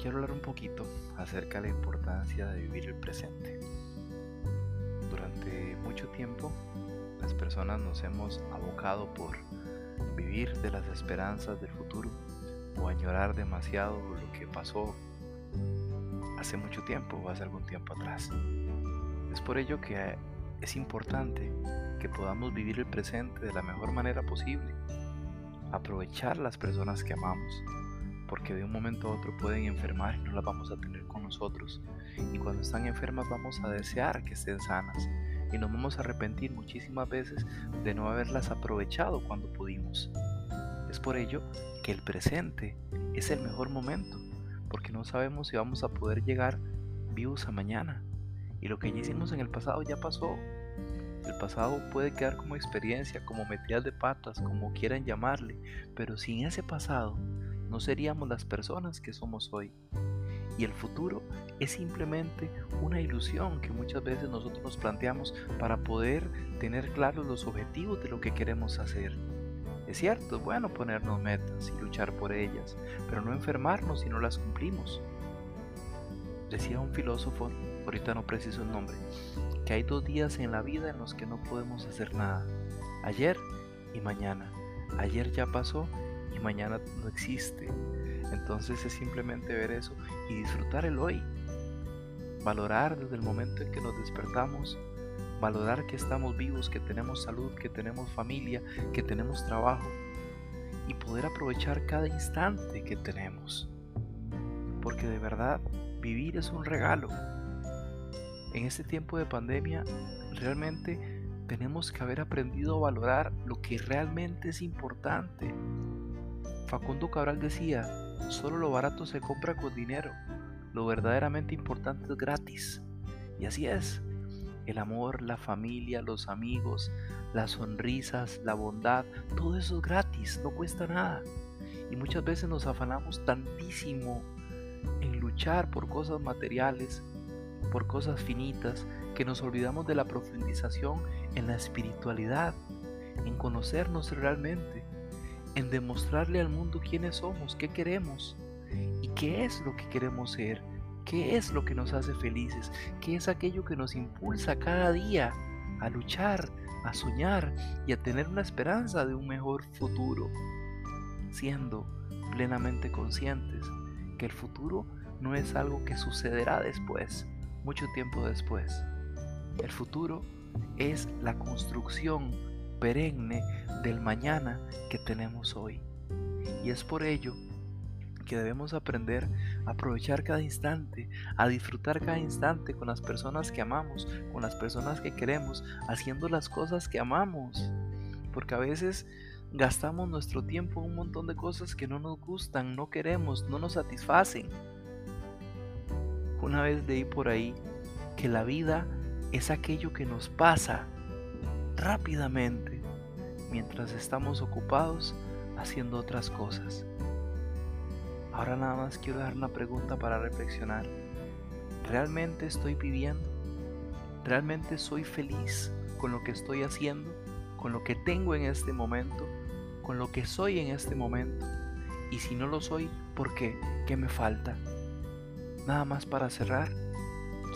quiero hablar un poquito acerca de la importancia de vivir el presente. Durante mucho tiempo, las personas nos hemos abocado por vivir de las esperanzas del futuro o añorar demasiado lo que pasó hace mucho tiempo o hace algún tiempo atrás. Es por ello que es importante que podamos vivir el presente de la mejor manera posible, aprovechar las personas que amamos, porque de un momento a otro pueden enfermar y no las vamos a tener con nosotros. Y cuando están enfermas vamos a desear que estén sanas y nos vamos a arrepentir muchísimas veces de no haberlas aprovechado cuando pudimos. Es por ello que el presente es el mejor momento, porque no sabemos si vamos a poder llegar vivos a mañana. Y lo que ya hicimos en el pasado ya pasó. El pasado puede quedar como experiencia, como metidas de patas, como quieran llamarle, pero sin ese pasado no seríamos las personas que somos hoy. Y el futuro es simplemente una ilusión que muchas veces nosotros nos planteamos para poder tener claros los objetivos de lo que queremos hacer. Es cierto, es bueno ponernos metas y luchar por ellas, pero no enfermarnos si no las cumplimos. Decía un filósofo, ahorita no preciso el nombre, que hay dos días en la vida en los que no podemos hacer nada. Ayer y mañana. Ayer ya pasó y mañana no existe. Entonces es simplemente ver eso y disfrutar el hoy. Valorar desde el momento en que nos despertamos, valorar que estamos vivos, que tenemos salud, que tenemos familia, que tenemos trabajo y poder aprovechar cada instante que tenemos. Porque de verdad, vivir es un regalo. En este tiempo de pandemia, realmente tenemos que haber aprendido a valorar lo que realmente es importante. Facundo Cabral decía, solo lo barato se compra con dinero, lo verdaderamente importante es gratis. Y así es. El amor, la familia, los amigos, las sonrisas, la bondad, todo eso es gratis, no cuesta nada. Y muchas veces nos afanamos tantísimo en luchar por cosas materiales, por cosas finitas, que nos olvidamos de la profundización en la espiritualidad, en conocernos realmente en demostrarle al mundo quiénes somos, qué queremos y qué es lo que queremos ser, qué es lo que nos hace felices, qué es aquello que nos impulsa cada día a luchar, a soñar y a tener una esperanza de un mejor futuro, siendo plenamente conscientes que el futuro no es algo que sucederá después, mucho tiempo después. El futuro es la construcción perenne del mañana que tenemos hoy. Y es por ello que debemos aprender a aprovechar cada instante, a disfrutar cada instante con las personas que amamos, con las personas que queremos, haciendo las cosas que amamos. Porque a veces gastamos nuestro tiempo en un montón de cosas que no nos gustan, no queremos, no nos satisfacen. Una vez leí por ahí que la vida es aquello que nos pasa rápidamente mientras estamos ocupados haciendo otras cosas. Ahora nada más quiero dar una pregunta para reflexionar. ¿Realmente estoy viviendo? ¿Realmente soy feliz con lo que estoy haciendo? ¿Con lo que tengo en este momento? ¿Con lo que soy en este momento? Y si no lo soy, ¿por qué? ¿Qué me falta? Nada más para cerrar,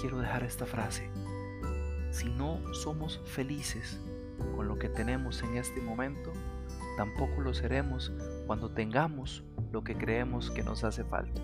quiero dejar esta frase. Si no somos felices con lo que tenemos en este momento, tampoco lo seremos cuando tengamos lo que creemos que nos hace falta.